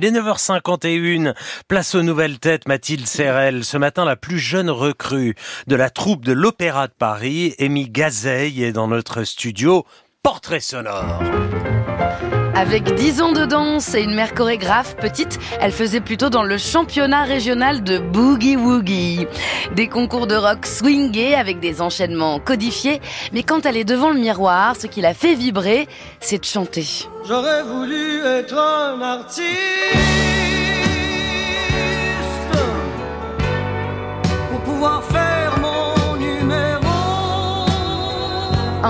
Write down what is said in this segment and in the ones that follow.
Les 9h51, place aux nouvelles têtes Mathilde Serrel. Ce matin, la plus jeune recrue de la troupe de l'Opéra de Paris, Amy Gazeille, est dans notre studio. Portrait sonore. Avec 10 ans de danse et une mère chorégraphe petite, elle faisait plutôt dans le championnat régional de Boogie Woogie. Des concours de rock swingés avec des enchaînements codifiés, mais quand elle est devant le miroir, ce qui la fait vibrer, c'est de chanter. J'aurais voulu être un artiste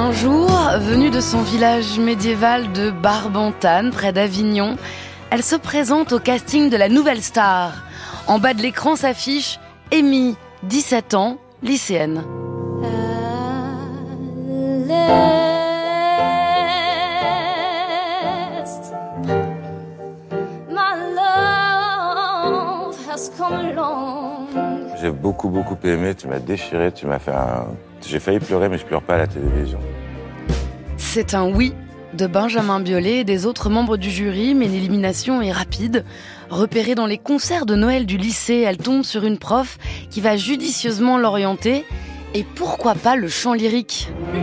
Un jour, venue de son village médiéval de Barbantane, près d'Avignon, elle se présente au casting de la nouvelle star. En bas de l'écran s'affiche Amy, 17 ans, lycéenne. J'ai beaucoup beaucoup aimé, tu m'as déchiré, tu m'as fait un... J'ai failli pleurer mais je pleure pas à la télévision. C'est un oui de Benjamin Biolay et des autres membres du jury, mais l'élimination est rapide. Repérée dans les concerts de Noël du lycée, elle tombe sur une prof qui va judicieusement l'orienter. Et pourquoi pas le chant lyrique? Mais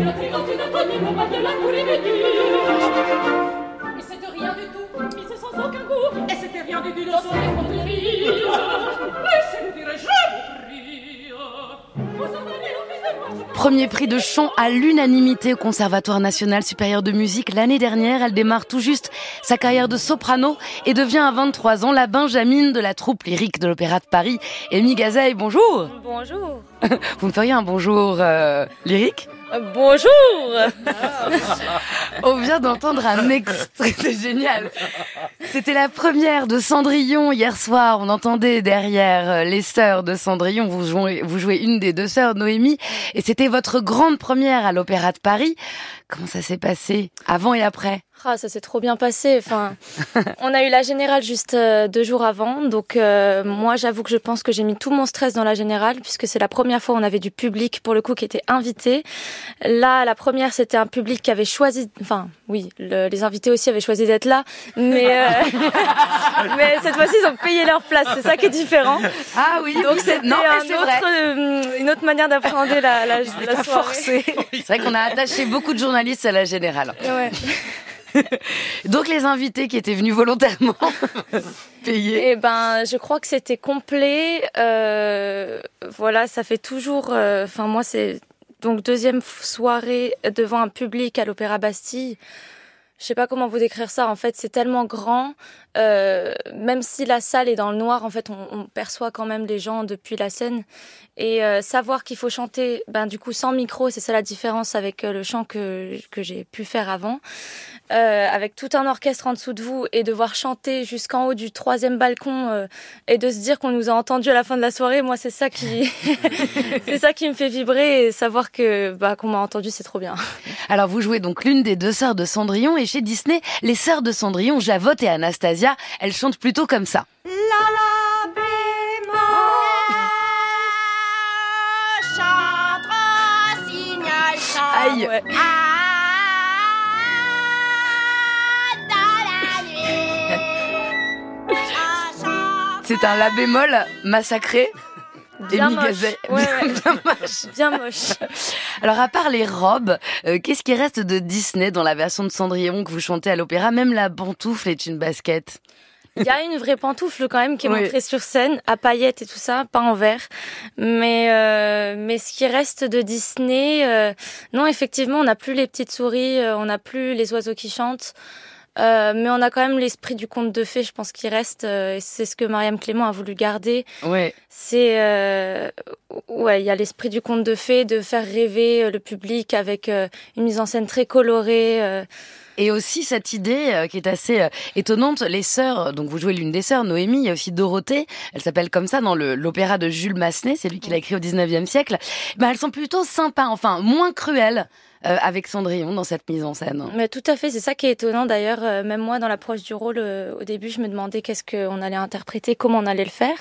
c'était rien du tout, mais c'est sans aucun goût, et c'était rien du tout dans son dire, Premier prix de chant à l'unanimité au Conservatoire national supérieur de musique. L'année dernière, elle démarre tout juste sa carrière de soprano et devient à 23 ans la Benjamine de la troupe lyrique de l'Opéra de Paris. Amy Gazeille, bonjour Bonjour. Vous me feriez un bonjour euh, lyrique? Euh, Bonjour. On vient d'entendre un extrait, c'est génial. C'était la première de Cendrillon hier soir. On entendait derrière euh, les sœurs de Cendrillon. Vous jouez, vous jouez une des deux sœurs, Noémie, et c'était votre grande première à l'Opéra de Paris. Comment ça s'est passé avant et après? Ah, ça s'est trop bien passé. Enfin, on a eu la générale juste euh, deux jours avant, donc euh, moi, j'avoue que je pense que j'ai mis tout mon stress dans la générale puisque c'est la première fois où on avait du public pour le coup qui était invité. Là, la première, c'était un public qui avait choisi. Enfin, oui, le- les invités aussi avaient choisi d'être là, mais euh, mais cette fois-ci, ils ont payé leur place. C'est ça qui est différent. Ah oui, Donc c'était non, un mais c'est autre, euh, une autre manière d'appréhender la, la, soirée. C'est vrai qu'on a attaché beaucoup de journalistes à la générale. Ouais. Donc les invités qui étaient venus volontairement payer. Eh ben, je crois que c'était complet. Euh, voilà, ça fait toujours. euh, Enfin, moi, c'est donc deuxième soirée devant un public à l'Opéra Bastille. Je sais pas comment vous décrire ça. En fait, c'est tellement grand. euh, même si la salle est dans le noir, en fait, on, perçoit quand même les gens depuis la scène. Et savoir qu'il faut chanter, ben du coup sans micro, c'est ça la différence avec le chant que que j'ai pu faire avant. Euh, avec tout un orchestre en dessous de vous et devoir chanter jusqu'en haut du troisième balcon euh, et de se dire qu'on nous a entendu à la fin de la soirée, moi c'est ça qui c'est ça qui me fait vibrer et savoir que bah qu'on m'a entendu c'est trop bien. Alors vous jouez donc l'une des deux sœurs de Cendrillon et chez Disney, les sœurs de Cendrillon, Javotte et Anastasia, elles chantent plutôt comme ça. Aïe Ouais. C'est un la bémol massacré. Bien moche. Gazet. Ouais, Bien- ouais. bien moche. Bien moche. Alors à part les robes, euh, qu'est-ce qui reste de Disney dans la version de Cendrillon que vous chantez à l'opéra? Même la pantoufle est une basket. Il y a une vraie pantoufle quand même qui est Oui. montrée sur scène, à paillettes et tout ça, pas en verre. Mais euh, mais ce qui reste de Disney, euh, non effectivement, on n'a plus les petites souris, on n'a plus les oiseaux qui chantent. Euh, mais on a quand même l'esprit du conte de fées, je pense, qui reste. euh, c'est ce que Mariam Clément a voulu garder. Ouais. C'est euh, ouais, il y a l'esprit du conte de fées, de faire rêver euh, le public avec euh, une mise en scène très colorée. euh, Et aussi cette idée euh, qui est assez étonnante, les sœurs, donc vous jouez l'une des sœurs, Noémie, il y a aussi Dorothée, elle s'appelle comme ça dans l'opéra de Jules Massenet, c'est lui qui l'a écrit au 19e siècle. Ben, elles sont plutôt sympas, enfin moins cruelles euh, avec Cendrillon dans cette mise en scène. Mais tout à fait, c'est ça qui est étonnant d'ailleurs. euh, même moi, dans l'approche du rôle, euh, au début, je me demandais qu'est-ce qu'on allait interpréter, comment on allait le faire.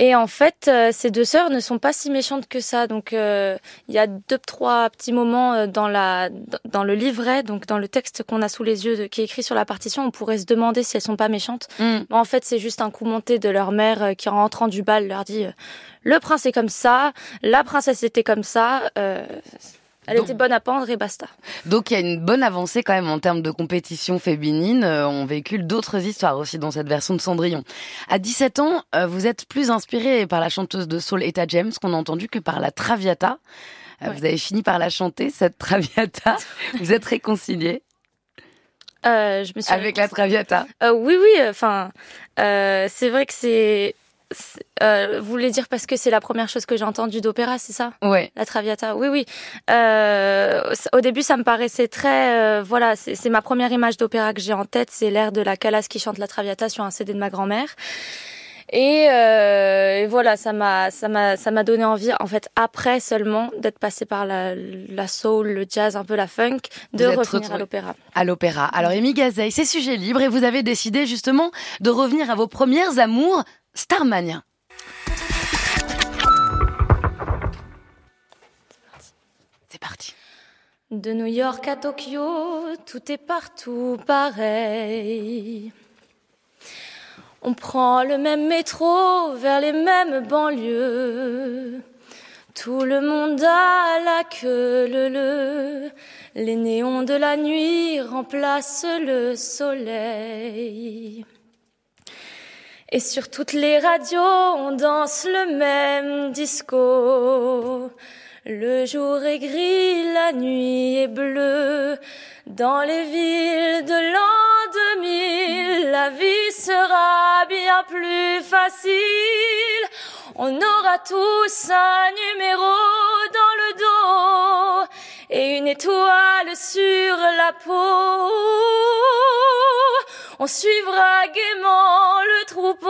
Et en fait, ces deux sœurs ne sont pas si méchantes que ça. Donc, euh, il y a deux, trois petits moments dans la, dans le livret, donc dans le texte qu'on a sous les yeux, de- qui est écrit sur la partition. On pourrait se demander si elles sont pas méchantes. Mm. En fait, c'est juste un coup monté de leur mère qui, en rentrant du bal, leur dit euh, le prince est comme ça, la princesse était comme ça. euh, elle Donc- était bonne à pendre et basta. Donc il y a une bonne avancée quand même en termes de compétition féminine. Euh, on véhicule d'autres histoires aussi dans cette version de Cendrillon. À 17 ans, euh, vous êtes plus inspiré par la chanteuse de soul Etta James qu'on a entendu que par la Traviata. Euh, Ouais. Vous avez fini par la chanter, cette Traviata. vous êtes réconciliés Euh, je me suis avec la Traviata. Euh, oui, oui. Enfin, euh, c'est vrai que c'est. Euh, vous voulez dire parce que c'est la première chose que j'ai entendue d'opéra, c'est ça? Ouais. La Traviata, oui, oui. Euh, au début, ça me paraissait très, euh, voilà, c'est ma première image d'opéra que j'ai en tête, c'est l'air de la Calas qui chante la Traviata sur un CD de ma grand-mère. Et, euh, et voilà, ça m'a, ça m'a, ça m'a donné envie, en fait, après seulement d'être passé par la, la soul, le jazz, un peu la funk, de Vous revenir à l'opéra. À l'opéra. Alors, Amy Gazeille, c'est sujet libre et vous avez décidé justement de revenir à vos premières amours, Starmania. C'est parti. De New York à Tokyo, tout est partout pareil. On prend le même métro vers les mêmes banlieues. Tout le monde a la queue le le. Les néons de la nuit remplacent le soleil. Et sur toutes les radios, on danse le même disco. Le jour est gris, la nuit est bleue. Dans les villes de l'an 2000, la vie sera bien plus facile. On aura tous un numéro dans le dos et une étoile sur la peau. Suivra gaiement le troupeau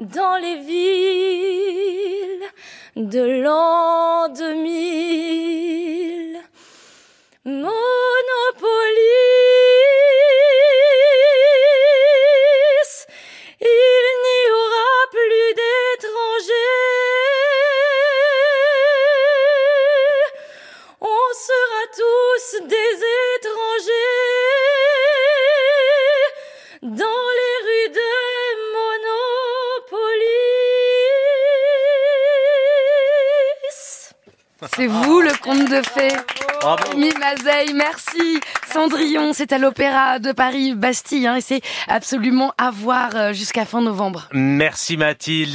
dans les villes de l'an 2000. C'est vous le conte de fées. Bravo. Merci. Cendrillon, c'est à l'Opéra de Paris, Bastille, hein, et c'est absolument à voir euh, jusqu'à fin novembre. Merci Mathilde.